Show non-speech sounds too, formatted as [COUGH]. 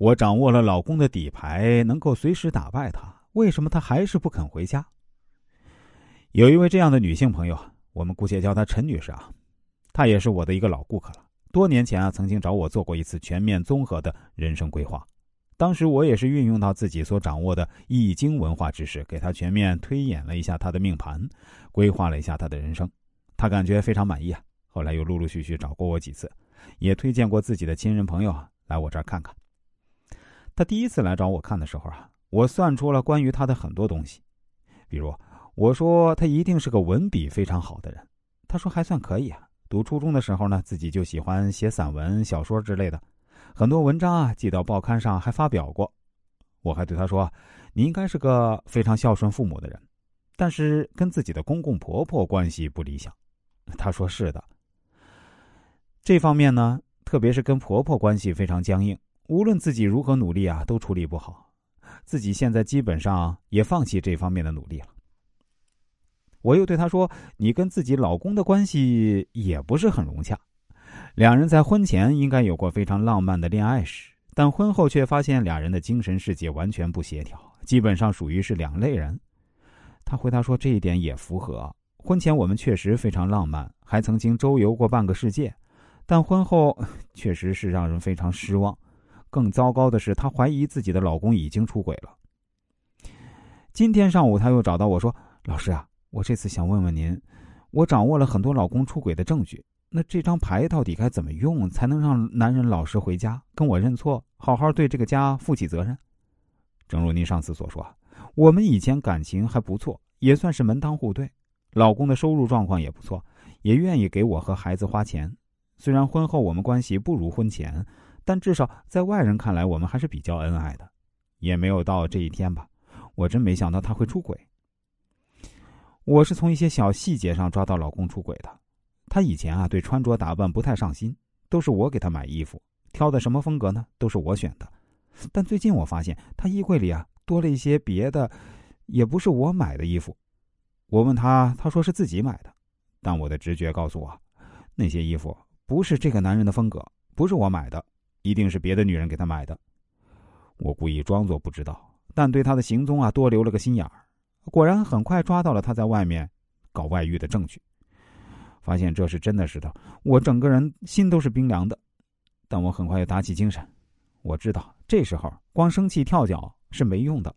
我掌握了老公的底牌，能够随时打败他，为什么他还是不肯回家？有一位这样的女性朋友，我们姑且叫她陈女士啊，她也是我的一个老顾客了。多年前啊，曾经找我做过一次全面综合的人生规划，当时我也是运用到自己所掌握的易经文化知识，给她全面推演了一下她的命盘，规划了一下她的人生，她感觉非常满意啊。后来又陆陆续续找过我几次，也推荐过自己的亲人朋友啊来我这儿看看。他第一次来找我看的时候啊，我算出了关于他的很多东西，比如我说他一定是个文笔非常好的人，他说还算可以啊。读初中的时候呢，自己就喜欢写散文、小说之类的，很多文章啊寄到报刊上还发表过。我还对他说：“你应该是个非常孝顺父母的人，但是跟自己的公公婆婆关系不理想。”他说：“是的，这方面呢，特别是跟婆婆关系非常僵硬。”无论自己如何努力啊，都处理不好。自己现在基本上也放弃这方面的努力了。我又对他说：“你跟自己老公的关系也不是很融洽，两人在婚前应该有过非常浪漫的恋爱史，但婚后却发现俩人的精神世界完全不协调，基本上属于是两类人。”他回答说：“这一点也符合。婚前我们确实非常浪漫，还曾经周游过半个世界，但婚后 [LAUGHS] 确实是让人非常失望。”更糟糕的是，她怀疑自己的老公已经出轨了。今天上午，她又找到我说：“老师啊，我这次想问问您，我掌握了很多老公出轨的证据，那这张牌到底该怎么用，才能让男人老实回家，跟我认错，好好对这个家负起责任？”正如您上次所说，我们以前感情还不错，也算是门当户对，老公的收入状况也不错，也愿意给我和孩子花钱。虽然婚后我们关系不如婚前。但至少在外人看来，我们还是比较恩爱的，也没有到这一天吧。我真没想到他会出轨。我是从一些小细节上抓到老公出轨的。他以前啊，对穿着打扮不太上心，都是我给他买衣服，挑的什么风格呢，都是我选的。但最近我发现他衣柜里啊，多了一些别的，也不是我买的衣服。我问他，他说是自己买的，但我的直觉告诉我，那些衣服不是这个男人的风格，不是我买的。一定是别的女人给他买的，我故意装作不知道，但对他的行踪啊多留了个心眼儿。果然很快抓到了他在外面搞外遇的证据。发现这是真的石头，我整个人心都是冰凉的。但我很快又打起精神，我知道这时候光生气跳脚是没用的，